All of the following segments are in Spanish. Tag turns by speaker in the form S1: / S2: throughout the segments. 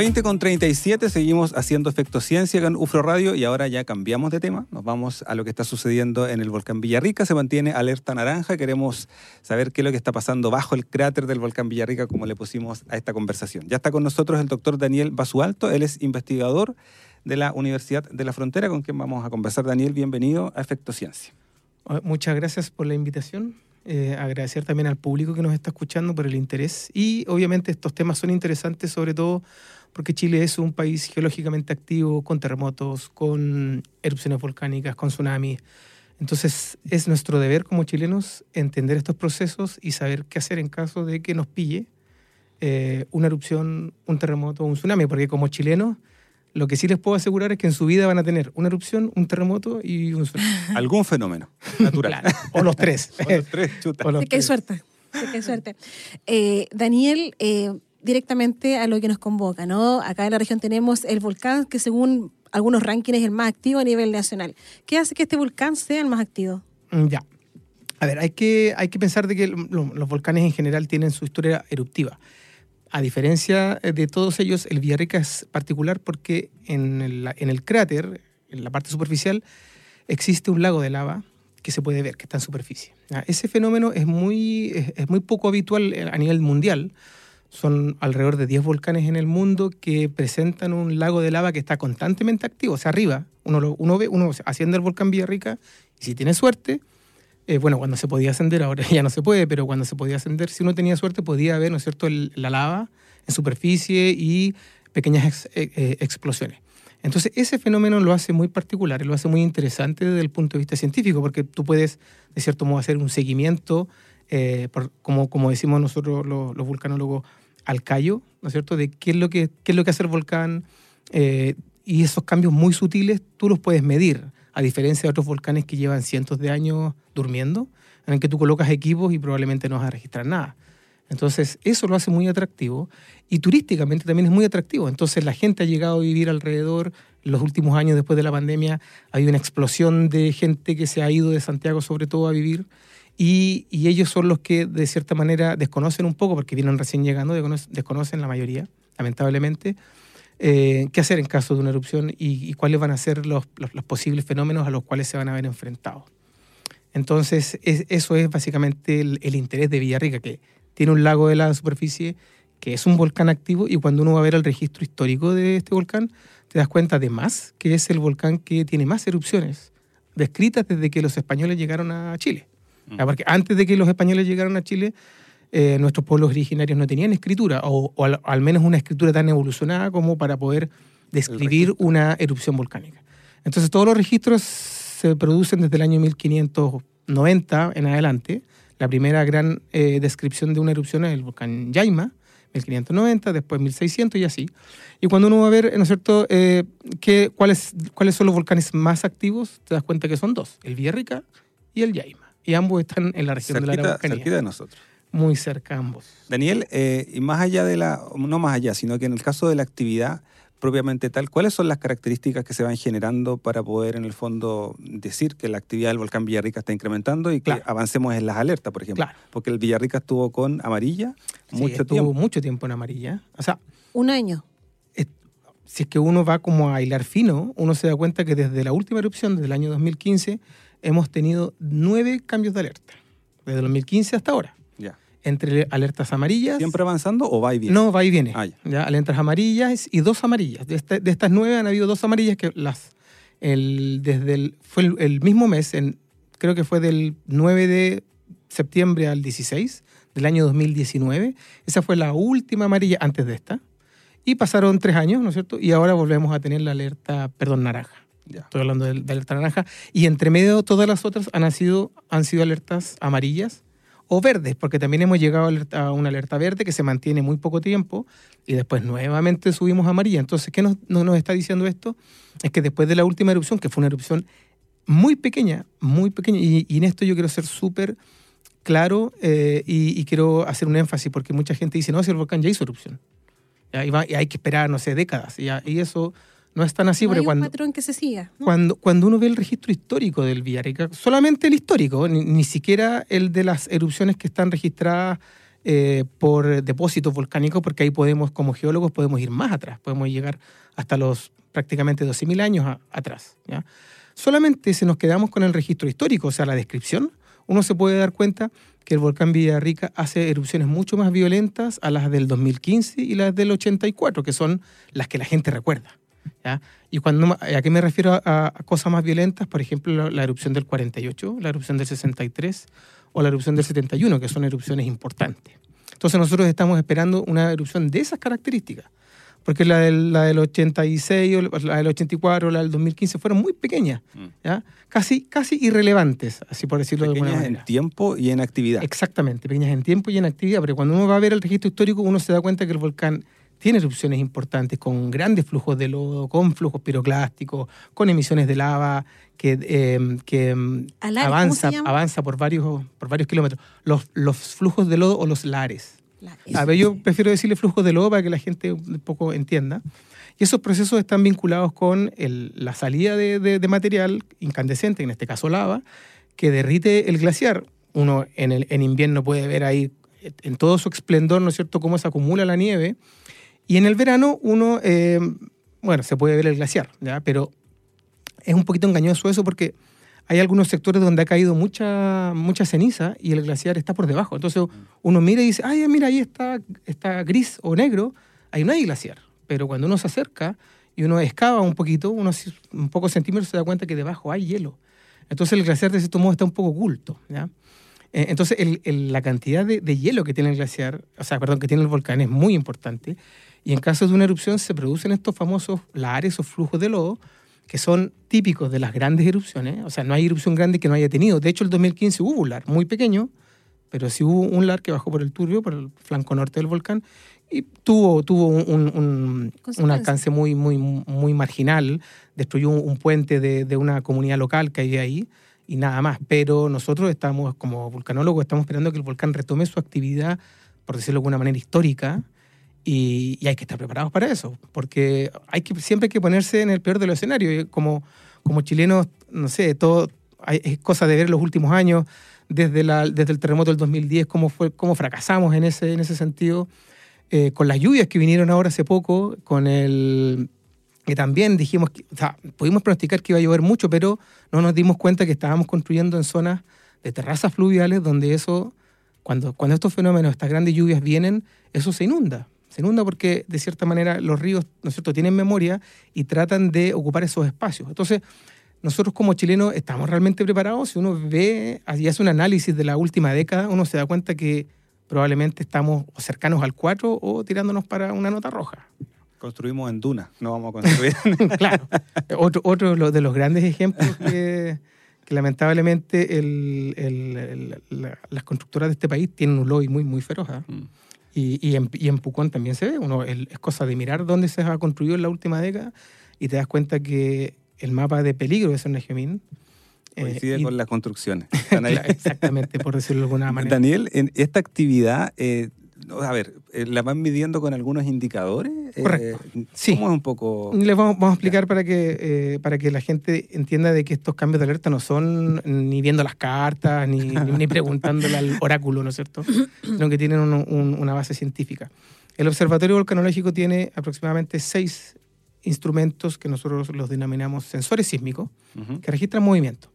S1: 20 con 37, seguimos haciendo Efecto Ciencia con UFRO Radio y ahora ya cambiamos de tema. Nos vamos a lo que está sucediendo en el volcán Villarrica. Se mantiene alerta naranja. Queremos saber qué es lo que está pasando bajo el cráter del volcán Villarrica, como le pusimos a esta conversación. Ya está con nosotros el doctor Daniel Basualto. Él es investigador de la Universidad de la Frontera, con quien vamos a conversar. Daniel, bienvenido a Efecto Ciencia.
S2: Muchas gracias por la invitación. Eh, agradecer también al público que nos está escuchando por el interés y obviamente estos temas son interesantes sobre todo porque Chile es un país geológicamente activo, con terremotos, con erupciones volcánicas, con tsunamis. Entonces es nuestro deber como chilenos entender estos procesos y saber qué hacer en caso de que nos pille eh, una erupción, un terremoto o un tsunami, porque como chilenos lo que sí les puedo asegurar es que en su vida van a tener una erupción, un terremoto y un tsunami.
S1: Algún fenómeno natural.
S2: o los tres.
S1: o los tres, chuta.
S3: qué suerte. qué suerte. Eh, Daniel, eh, directamente a lo que nos convoca, ¿no? Acá en la región tenemos el volcán que según algunos rankings es el más activo a nivel nacional. ¿Qué hace que este volcán sea el más activo?
S2: Mm, ya. A ver, hay que, hay que pensar de que los volcanes en general tienen su historia eruptiva. A diferencia de todos ellos, el Villarrica es particular porque en el, en el cráter, en la parte superficial, existe un lago de lava que se puede ver, que está en superficie. Ese fenómeno es muy, es muy poco habitual a nivel mundial, son alrededor de 10 volcanes en el mundo que presentan un lago de lava que está constantemente activo. O sea, arriba, uno, uno ve, uno asciende al volcán Villarrica y si tiene suerte, eh, bueno, cuando se podía ascender, ahora ya no se puede, pero cuando se podía ascender, si uno tenía suerte, podía ver, ¿no es cierto?, la lava en superficie y pequeñas eh, eh, explosiones. Entonces, ese fenómeno lo hace muy particular, lo hace muy interesante desde el punto de vista científico, porque tú puedes, de cierto modo, hacer un seguimiento, como, como decimos nosotros los vulcanólogos, al callo, ¿no es cierto?, de qué es lo que, es lo que hace el volcán eh, y esos cambios muy sutiles tú los puedes medir, a diferencia de otros volcanes que llevan cientos de años durmiendo, en el que tú colocas equipos y probablemente no vas a registrar nada. Entonces, eso lo hace muy atractivo y turísticamente también es muy atractivo. Entonces, la gente ha llegado a vivir alrededor. Los últimos años después de la pandemia ha habido una explosión de gente que se ha ido de Santiago sobre todo a vivir y, ellos son los que de cierta manera desconocen un poco, porque vienen recién llegando, desconocen la mayoría, lamentablemente, eh, qué hacer en caso de una erupción y, cuáles van a ser los, posibles fenómenos a los cuales se van a ver enfrentados. Entonces, eso es básicamente el, interés de Villarrica, que tiene un lago de la superficie, que es un volcán activo, y cuando uno va a ver el registro histórico de este volcán, te das cuenta de más que es el volcán que tiene más erupciones descritas desde que los españoles llegaron a Chile. Porque antes de que los españoles llegaran a Chile, eh, nuestros pueblos originarios no tenían escritura, o, al, menos una escritura tan evolucionada como para poder describir una erupción volcánica. Entonces todos los registros se producen desde el año 1590 en adelante. La primera gran eh, descripción de una erupción es el volcán Yaima, 1590, después 1600 y así. Y cuando uno va a ver, ¿no es cierto?, eh, cuáles, cuáles son los volcanes más activos, te das cuenta que son dos, el Villarrica y el Yaima y ambos están en la región de la Araucanía.
S1: Cerquita de nosotros.
S2: Muy cerca ambos.
S1: Daniel, eh, y más allá de la, no más allá, sino que en el caso de la actividad propiamente tal, ¿cuáles son las características que se van generando para poder en el fondo decir que la actividad del volcán Villarrica está incrementando y que avancemos en las alertas, por ejemplo? Porque el Villarrica estuvo con amarilla mucho
S2: tiempo. mucho tiempo en amarilla. O sea,
S3: un año.
S2: si es que uno va como a hilar fino, uno se da cuenta que desde la última erupción, desde el año 2015, hemos tenido nueve cambios de alerta, desde 2015 hasta ahora.
S1: Ya.
S2: Entre alertas amarillas.
S1: ¿Siempre avanzando o va y viene?
S2: No, va y viene. Ah, ya. Alertas amarillas y dos amarillas. De, de, estas nueve han habido dos amarillas que las. El, desde el, fue el, mismo mes, en, creo que fue del 9 de septiembre al 16 del año 2019. Esa fue la última amarilla antes de esta. Y pasaron tres años, ¿no es cierto? Y ahora volvemos a tener la alerta, perdón, naranja. Estoy hablando de, alerta naranja. Y entre medio todas las otras han sido, han sido alertas amarillas o verdes, porque también hemos llegado a, una alerta verde que se mantiene muy poco tiempo y después nuevamente subimos a amarilla. Entonces, ¿qué nos, nos está diciendo esto? Es que después de la última erupción, que fue una erupción muy pequeña, muy pequeña. Y, y en esto yo quiero ser súper claro eh, y, y quiero hacer un énfasis porque mucha gente dice, no, si el volcán ya hizo erupción. Ya, y, va- y hay que esperar, no sé, décadas. Ya- y eso no es tan así,
S3: no
S2: porque
S3: hay un
S2: cuando,
S3: patrón que se siga. ¿no?
S2: cuando, cuando uno ve el registro histórico del Villarrica, solamente el histórico, ni, ni siquiera el de las erupciones que están registradas eh, por depósitos volcánicos, porque ahí podemos, como geólogos, podemos ir más atrás, podemos llegar hasta los prácticamente 12.000 años a- atrás. ¿ya? Solamente si nos quedamos con el registro histórico, o sea, la descripción, uno se puede dar cuenta que el volcán Villarrica hace erupciones mucho más violentas a las del 2015 y las del 84, que son las que la gente recuerda. ¿Ya? Y cuando, ¿a qué me refiero a, a cosas más violentas? Por ejemplo, la, la erupción del 48, la erupción del 63 o la erupción del 71, que son erupciones importantes. Entonces nosotros estamos esperando una erupción de esas características, porque la del, la del 86, o la del 84 o la del 2015 fueron muy pequeñas,
S1: Mm.
S2: ¿ya? Casi, casi irrelevantes, así por decirlo de alguna
S1: Pequeñas
S2: manera.
S1: en tiempo y en actividad.
S2: Exactamente, pequeñas en tiempo y en actividad, pero cuando uno va a ver el registro histórico, uno se da cuenta que el volcán tiene erupciones importantes, con grandes flujos de lodo, con flujos piroclásticos, con emisiones de lava, que, eh, que
S3: ¿Alares, cómo
S2: avanza, avanza por varios, por varios kilómetros. Los, los flujos de lodo o los lares.
S3: La-
S2: A ver, yo prefiero decirle flujos de lodo para que la gente un poco entienda. Y esos procesos están vinculados con el- la salida de, de- de material incandescente, en este caso lava, que derrite el glaciar. Uno en, el, en invierno puede ver ahí en todo su esplendor, ¿no es cierto?, cómo se acumula la nieve. Y en el verano uno, eh, bueno, se puede ver el glaciar, ¿ya? Pero es un poquito engañoso eso porque hay algunos sectores donde ha caído mucha, mucha ceniza y el glaciar está por debajo. Entonces uno mira y dice, ay, mira, ahí está, está gris o negro, ahí no hay glaciar. Pero cuando uno se acerca y uno excava un poquito, unos un pocos centímetros, se da cuenta que debajo hay hielo. Entonces el glaciar de cierto modo está un poco oculto. ¿ya? Eh, Entonces el- el- la cantidad de, de hielo que tiene el glaciar, o sea, perdón, que tiene el volcán es muy importante. Y en caso de una erupción se producen estos famosos lares o flujos de lodo que son típicos de las grandes erupciones. O sea, no hay erupción grande que no haya tenido. De hecho, el 2015 hubo un lar muy pequeño, pero sí hubo un lar que bajó por el turbio, por el flanco norte del volcán, y tuvo, tuvo un, un- un- alcance muy, muy, muy marginal. Destruyó un, un puente de, de una comunidad local que había ahí y nada más. Pero nosotros estamos, como vulcanólogos, estamos esperando que el volcán retome su actividad, por decirlo de alguna manera, histórica, y, hay que estar preparados para eso, porque hay que, siempre hay que ponerse en el peor de los escenarios. Como, como chilenos, no sé, todo hay- es cosa de ver los últimos años, desde, la, desde el terremoto del 2010, cómo, fue, cómo fracasamos en ese, en ese sentido, eh, con las lluvias que vinieron ahora hace poco, con el que también dijimos, que, o sea, pudimos pronosticar que iba a llover mucho, pero no nos dimos cuenta que estábamos construyendo en zonas de terrazas fluviales donde eso, cuando, cuando estos fenómenos, estas grandes lluvias vienen, eso se inunda. Se inunda porque, de cierta manera, los ríos, ¿no es cierto?, tienen memoria y tratan de ocupar esos espacios. Entonces, nosotros como chilenos estamos realmente preparados. Si uno ve y hace un análisis de la última década, uno se da cuenta que probablemente estamos cercanos al 4 o tirándonos para una nota roja.
S1: Construimos en dunas, no vamos a construir.
S2: claro. Otro, otro de los- de los grandes ejemplos que, que lamentablemente el- el- el- la- las constructoras de este país tienen un lobby muy, muy feroz. ¿ah?
S1: Mm.
S2: Y, y, en, y en Pucón también se ve. Uno, el- es cosa de mirar dónde se ha construido en la última década y te das cuenta que el mapa de peligro de San Gemín. eh,
S1: Coincide
S2: y-
S1: con las construcciones.
S2: Exactamente, por decirlo de alguna manera.
S1: Daniel, en esta actividad, eh, a ver, eh, ¿la van midiendo con algunos indicadores? Eh,
S2: Correcto. Sí.
S1: ¿Cómo es un poco...?
S2: Les vamos, vamos a explicar para que, eh, para que la gente entienda de que estos cambios de alerta no son ni viendo las cartas, ni, ni, ni preguntándole al oráculo, ¿no es cierto? Sino que tienen un- un- una base científica. El Observatorio Volcanológico tiene aproximadamente seis instrumentos que nosotros los denominamos sensores sísmicos, que registran movimiento.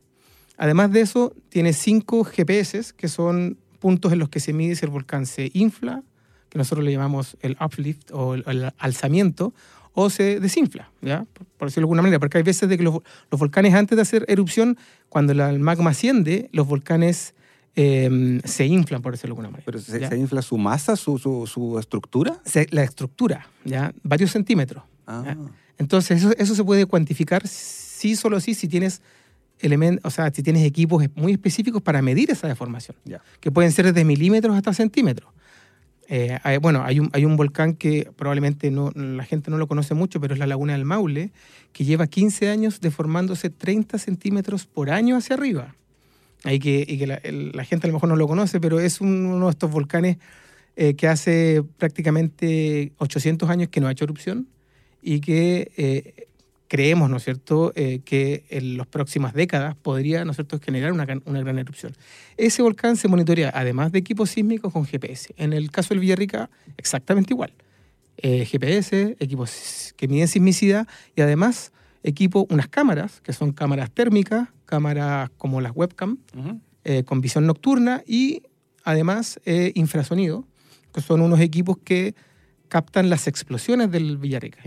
S2: Además de eso, tiene cinco GPS, que son puntos en los que se mide si el volcán se infla, que nosotros le llamamos el uplift o el, el alzamiento, o se desinfla, ¿ya? Por, por decirlo de alguna manera, porque hay veces de que los, los volcanes antes de hacer erupción, cuando la- el magma asciende, los volcanes eh, se inflan, por decirlo de alguna manera.
S1: ¿Pero se, infla su masa, su, su, su estructura?
S2: Se- la estructura, ¿ya? Varios centímetros.
S1: Ah,
S2: ¿ya? Entonces, eso, eso se puede cuantificar sí, solo sí, si tienes elementos, o sea, si tienes equipos muy específicos para medir esa deformación,
S1: ya.
S2: que pueden ser desde milímetros hasta centímetros. Eh, hay- bueno, hay un, hay un volcán que probablemente no, la gente no lo conoce mucho, pero es la Laguna del Maule, que lleva 15 años deformándose 30 centímetros por año hacia arriba. Hay que, y que la, el- la gente a lo mejor no lo conoce, pero es un- uno de estos volcanes eh, que hace prácticamente 800 años que no ha hecho erupción y que eh, creemos, ¿no es cierto?, eh, que en las próximas décadas podría, ¿no es cierto?, generar una, gran- una gran erupción. Ese volcán se monitorea, además de equipos sísmicos, con GPS. En el caso del Villarrica, exactamente igual. Eh, GPS, equipos que miden sismicidad y además equipo, unas cámaras, que son cámaras térmicas, cámaras como las webcam, eh, con visión nocturna y además infrasonido, que son unos equipos que captan las explosiones del Villarrica.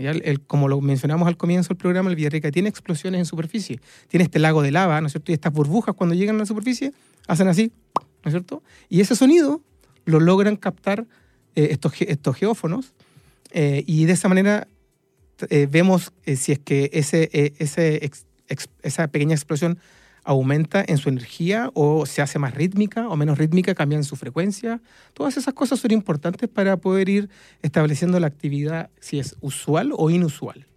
S2: como lo mencionamos al comienzo del programa, el Villarrica tiene explosiones en superficie. Tiene este lago de lava, ¿no es cierto? Y estas burbujas cuando llegan a la superficie hacen así, ¿no es cierto? Y ese sonido lo logran captar eh, estos, ge- estos geófonos eh, y de esa manera eh, vemos eh, si es que esa pequeña explosión aumenta en su energía o se hace más rítmica o menos rítmica, cambian su frecuencia. Todas esas cosas son importantes para poder ir estableciendo la actividad, si es usual o inusual.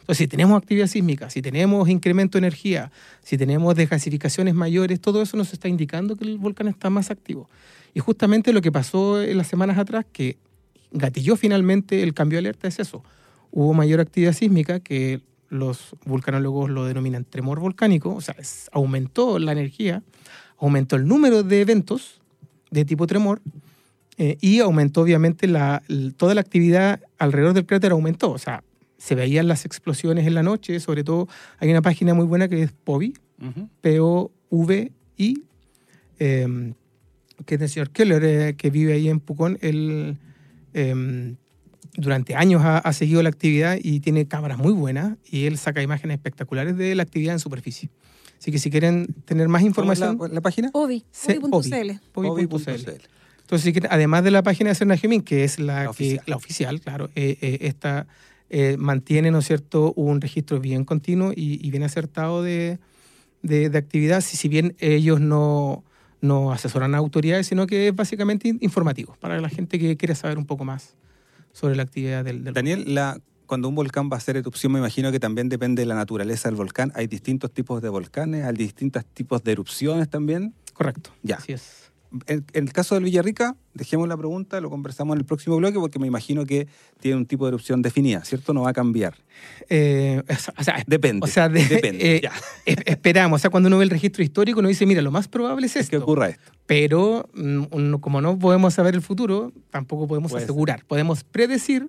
S2: Entonces, si tenemos actividad sísmica, si tenemos incremento de energía, si tenemos desgasificaciones mayores, todo eso nos está indicando que el volcán está más activo. Y justamente lo que pasó en las semanas atrás, que gatilló finalmente el cambio de alerta, es eso. Hubo mayor actividad sísmica que los vulcanólogos lo denominan tremor volcánico, o sea, es- aumentó la energía, aumentó el número de eventos de tipo tremor eh, y aumentó obviamente la, toda la actividad alrededor del cráter aumentó, o sea, se veían las explosiones en la noche, sobre todo hay una página muy buena que es POVI, P-O-V-I, eh, que es del señor Keller, eh, que vive ahí en Pucón. Él eh, durante años ha, ha seguido la actividad y tiene cámaras muy buenas y él saca imágenes espectaculares de la actividad en superficie. Así que si quieren tener más información,
S1: ¿Cómo es la, la página?
S2: Povi.cl. Entonces, si quieren, además de la página de Serna Gemín, que es la,
S1: La
S2: que-
S1: oficial.
S2: la oficial, claro, eh, eh, esta eh, mantiene, ¿no es cierto?, un registro bien continuo y, y bien acertado de, de- de actividad, si, si bien ellos no, no asesoran a autoridades, sino que es básicamente in- informativo para la gente que quiere saber un poco más sobre la actividad del, del
S1: Daniel, la, cuando un volcán va a hacer erupción, me imagino que también depende de la naturaleza del volcán. Hay distintos tipos de volcanes, hay distintos tipos de erupciones también.
S2: Correcto.
S1: Ya.
S2: Así es.
S1: En, en el caso del Villarrica, dejemos la pregunta, lo conversamos en el próximo bloque, porque me imagino que tiene un tipo de erupción definida, ¿cierto? No va a cambiar.
S2: Eh, o sea,
S1: Depende.
S2: o sea, de-
S1: depende.
S2: eh,
S1: ya.
S2: esperamos. O sea, cuando uno ve el registro histórico, uno dice, mira, lo más probable es
S1: Es que
S2: esto.
S1: ocurra esto.
S2: Pero mm, como no podemos saber el futuro, tampoco podemos
S1: Puede ser.
S2: asegurar. Podemos predecir,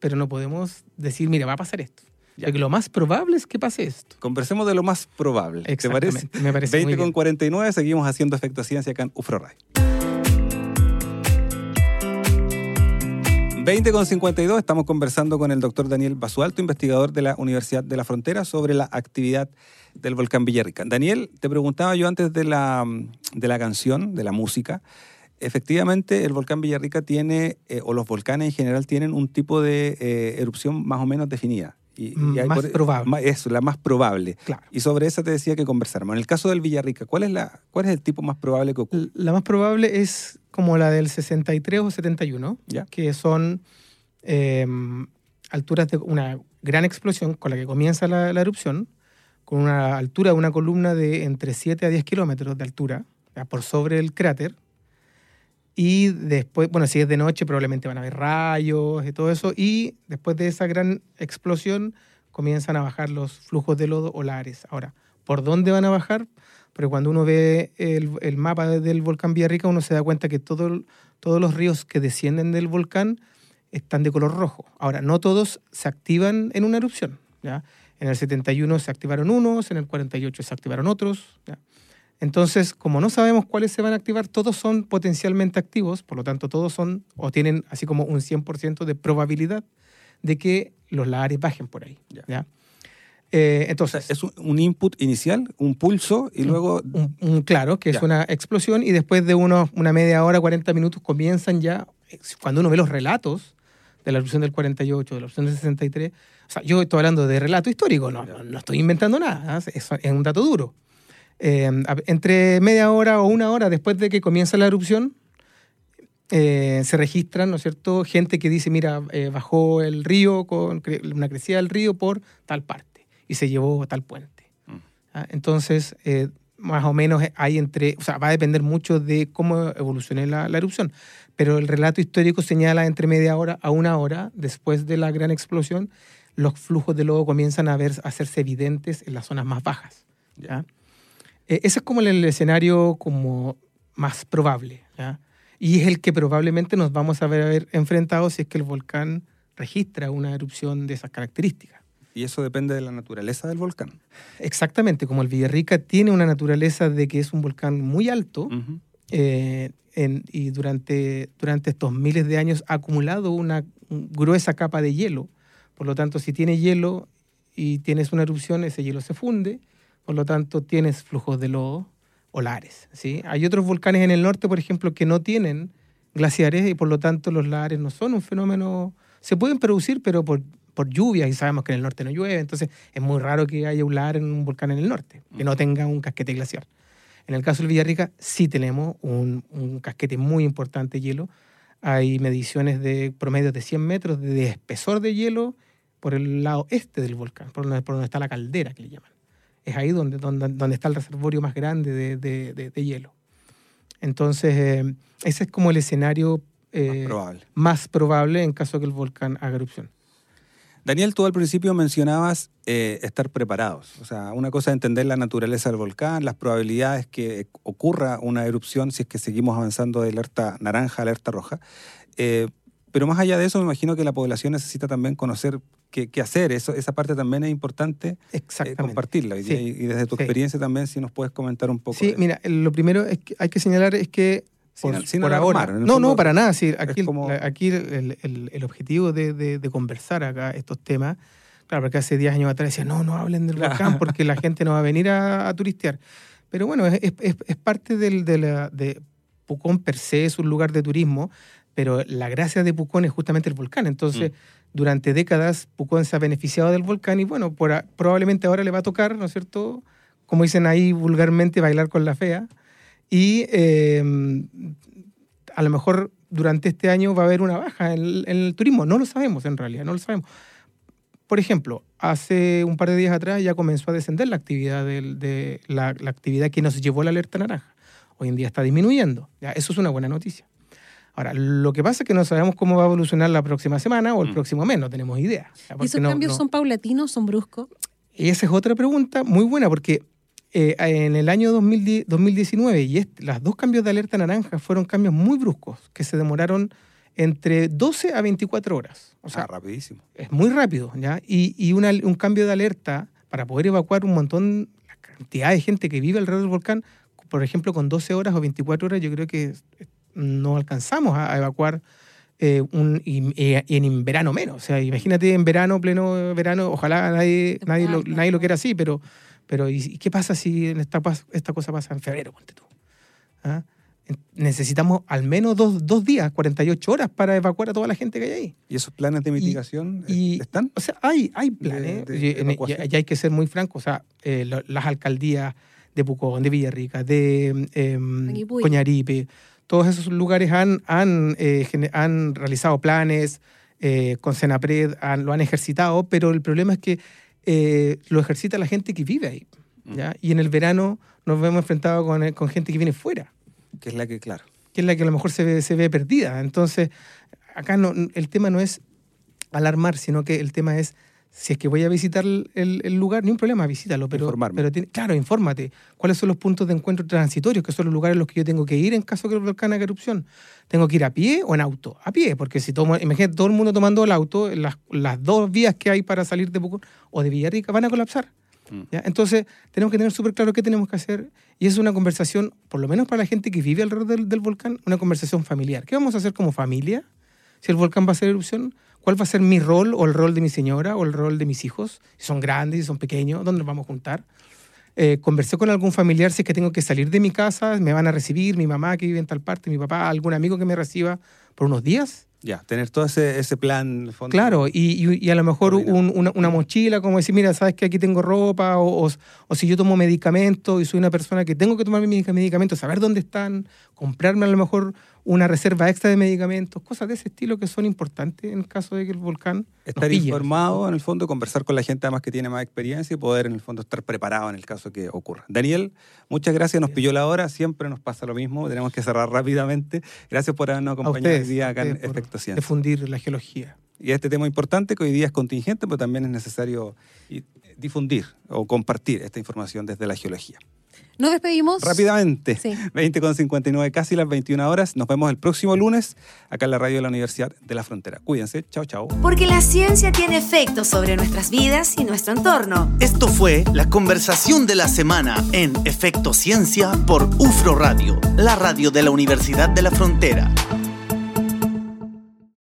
S2: pero no podemos decir, mira, va a pasar esto. Porque lo más probable es que pase esto.
S1: Conversemos de lo más probable. ¿Te parece?
S2: Exactamente, me parece muy
S1: 20 con
S2: bien.
S1: 49, seguimos haciendo Efecto Ciencia acá en UFRO Radio. 20 con 52, estamos conversando con el doctor Daniel Basualto, investigador de la Universidad de la Frontera, sobre la actividad del volcán Villarrica. Daniel, te preguntaba yo antes de la, de la canción, de la música, efectivamente el volcán Villarrica tiene, eh, o los volcanes en general tienen un tipo de eh, erupción más o menos definida. Y, y hay
S2: Más
S1: por-
S2: probable.
S1: Eso, la más probable.
S2: Claro.
S1: Y sobre esa te decía que conversáramos. En el caso del Villarrica, ¿cuál es, la, cuál es el tipo más probable que ocurra?
S2: L- La más probable es como la del 63 o 71,
S1: Ya.
S2: que son eh, alturas de una gran explosión con la que comienza la, la erupción, con una altura de una columna de entre 7 a 10 kilómetros de altura, ya, por sobre el cráter. Y después, bueno, si es de noche, probablemente van a haber rayos y todo eso. Y después de esa gran explosión, comienzan a bajar los flujos de lodo o lares. Ahora, ¿por dónde van a bajar? Porque cuando uno ve el, el mapa del volcán Villarrica, uno se da cuenta que todo- todos los ríos que descienden del volcán están de color rojo. Ahora, no todos se activan en una erupción. ¿ya? En el 71 se activaron unos, en el 48 se activaron otros. ¿ya? Entonces, como no sabemos cuáles se van a activar, todos son potencialmente activos, por lo tanto, todos son o tienen así como un 100% de probabilidad de que los lares bajen por ahí.
S1: Ya.
S2: Eh, entonces,
S1: es un, un input inicial, un pulso, y luego
S2: un- un- claro, que
S1: Ya.
S2: es una explosión y después de unos, una media hora, 40 minutos, comienzan ya, eh, cuando uno ve los relatos de la erupción del 48, de la erupción del 63, o sea, yo estoy hablando de relato histórico, no, no, no estoy inventando nada, ¿eh? es, es un dato duro. Eh, entre media hora o una hora después de que comienza la erupción, eh, se registran, ¿no es cierto?, gente que dice, mira, eh, bajó el río con cre- una crecida del río por tal parte y se llevó tal puente.
S1: Mm.
S2: ¿ah? Entonces, eh, más o menos hay entre, o sea, va a depender mucho de cómo evolucione la, la erupción, pero el relato histórico señala entre media hora a una hora después de la gran explosión, los flujos de lodo comienzan a, ver, a hacerse evidentes en las zonas más bajas. ¿ya? Eh, ese es como el, el escenario como más probable, ¿ya? Y es el que probablemente nos vamos a ver, a ver enfrentados si es que el volcán registra una erupción de esas características.
S1: Y eso depende de la naturaleza del volcán.
S2: Exactamente, como el Villarrica tiene una naturaleza de que es un volcán muy alto eh, en- y durante, durante estos miles de años ha acumulado una gruesa capa de hielo. Por lo tanto, si tiene hielo y tienes una erupción, ese hielo se funde. Por lo tanto, tienes flujos de lodo o lares. ¿sí? Hay otros volcanes en el norte, por ejemplo, que no tienen glaciares y por lo tanto los lares no son un fenómeno... Se pueden producir, pero por, por lluvias y sabemos que en el norte no llueve. Entonces, es muy raro que haya un lar en un volcán en el norte, que no tenga un casquete glaciar. En el caso del Villarrica sí tenemos un, un casquete muy importante de hielo. Hay mediciones de promedios de 100 metros de espesor de hielo por el lado este del volcán, por donde, por donde está la caldera, que le llaman. Es ahí donde, donde, donde está el reservorio más grande de, de- de- de hielo. Entonces, eh, ese es como el escenario eh,
S1: Más probable.
S2: más probable en caso que el volcán haga erupción.
S1: Daniel, tú al principio mencionabas eh, estar preparados. O sea, una cosa es entender la naturaleza del volcán, las probabilidades que ocurra una erupción si es que seguimos avanzando de alerta naranja a alerta roja. Eh, pero más allá de eso, me imagino que la población necesita también conocer qué, qué hacer. Eso, esa parte también es importante eh, compartirla.
S2: Sí.
S1: Y, y desde tu
S2: sí.
S1: experiencia también, si nos puedes comentar un poco.
S2: Sí,
S1: de-
S2: mira, lo primero es que hay que señalar es que
S1: Sin
S2: por,
S1: sin
S2: ahora. No,
S1: fondo,
S2: no, para nada. Sí, aquí el-
S1: como-
S2: la- aquí el, el- el objetivo de, de- de conversar acá estos temas, claro, porque hace 10 años atrás decía, no, no hablen del
S1: Claro.
S2: volcán porque la gente no va a venir a, a turistear. Pero bueno, es, es- parte del, de, la, de Pucón per se, es un lugar de turismo, pero la gracia de Pucón es justamente el volcán. Entonces, durante décadas, Pucón se ha beneficiado del volcán y bueno, por probablemente ahora le va a tocar, ¿no es cierto? Como dicen ahí vulgarmente, bailar con la fea. Y eh, a lo mejor durante este año va a haber una baja en el, en el turismo. No lo sabemos en realidad, no lo sabemos. Por ejemplo, hace un par de días atrás ya comenzó a descender la actividad, de, la, la actividad que nos llevó la alerta naranja. Hoy en día está disminuyendo. Ya, eso es una buena noticia. Ahora, lo que pasa es que no sabemos cómo va a evolucionar la próxima semana o el
S1: Mm.
S2: próximo mes, no tenemos idea.
S3: ¿Y esos
S2: no-
S3: cambios
S2: no-
S3: son paulatinos, son bruscos?
S2: y esa es otra pregunta muy buena, porque eh, en el año 2010 2019 y este- las dos cambios de alerta naranja fueron cambios muy bruscos, que se demoraron entre 12 a 24 horas. O sea,
S1: Ah, rapidísimo.
S2: es muy rápido, ¿ya? Y, y una- un cambio de alerta para poder evacuar un montón, la cantidad de gente que vive alrededor del volcán, por ejemplo, con 12 horas o 24 horas, yo creo que no alcanzamos a, a evacuar eh, un, y, en verano menos. O sea, imagínate en verano, pleno verano, ojalá nadie, nadie, lo, nadie lo quiera así, pero, pero ¿y, qué pasa si esta, cosa pasa en febrero? Ponte tú. ¿Ah? Necesitamos al menos dos, dos días, 48 horas para evacuar a toda la gente que hay ahí.
S1: ¿Y esos planes de mitigación eh,
S2: y-
S1: están?
S2: O sea, hay, hay planes.
S1: de
S2: y, hay que ser muy franco. O sea, eh, lo- las alcaldías de Pucón, de Villarrica, de eh. Coñaripe, todos esos lugares han, han, eh, han realizado planes eh, con Senapred, han- lo han ejercitado, pero el problema es que eh, lo ejercita la gente que vive ahí. ¿ya? Y en el verano nos vemos enfrentados con, eh, con gente que viene fuera
S1: Que es la que, claro.
S2: que es la que a lo mejor se ve, se ve perdida. Entonces, acá no, el tema no es alarmar, sino que el tema es, si es que voy a visitar el, lugar, ni un problema, visítalo, pero,
S1: Informarme.
S2: pero tiene- claro, infórmate. ¿Cuáles son los puntos de encuentro transitorios, que son los lugares a los que yo tengo que ir en caso que el volcán haga erupción? ¿Tengo que ir a pie o en auto? A pie, porque si tomo, imagínate todo el mundo tomando el auto, las, las dos vías que hay para salir de Pucón o de Villarrica van a colapsar.
S1: Mm.
S2: ¿ya? Entonces, tenemos que tener súper claro qué tenemos que hacer. Y es una conversación, por lo menos para la gente que vive alrededor del, del volcán, una conversación familiar. ¿Qué vamos a hacer como familia? Si el volcán va a hacer erupción, ¿cuál va a ser mi rol o el rol de mi señora o el rol de mis hijos? Si son grandes, si son pequeños, ¿dónde nos vamos a juntar? Eh, conversé con algún familiar si es que tengo que salir de mi casa, me van a recibir, mi mamá que vive en tal parte, mi papá, algún amigo que me reciba por unos días.
S1: Ya, tener todo ese, ese plan. fondo.
S2: Claro, y, y- y a lo mejor un- una, una mochila, como decir, mira, sabes que aquí tengo ropa, o, o- o si yo tomo medicamentos y soy una persona que tengo que tomar mis medicamentos, saber dónde están, comprarme a lo mejor una reserva extra de medicamentos, cosas de ese estilo que son importantes en el caso de que el volcán
S1: estar informado en el fondo, conversar con la gente además que tiene más experiencia y poder en el fondo estar preparado en el caso que ocurra. Daniel, muchas gracias, nos pilló la hora, siempre nos pasa lo mismo, tenemos que cerrar rápidamente. Gracias por habernos acompañado hoy día acá en Ciencia.
S2: Difundir la geología.
S1: Y este tema importante que hoy día es contingente, pero también es necesario difundir o compartir esta información desde la geología.
S3: Nos despedimos.
S1: Rápidamente. Sí. 20 con 59, casi las 21 horas. Nos vemos el próximo lunes acá en la radio de la Universidad de la Frontera. Cuídense. Chao, chao.
S4: Porque la ciencia tiene efectos sobre nuestras vidas y nuestro entorno.
S5: Esto fue la conversación de la semana en Efecto Ciencia por UFRO Radio, la radio de la Universidad de la Frontera.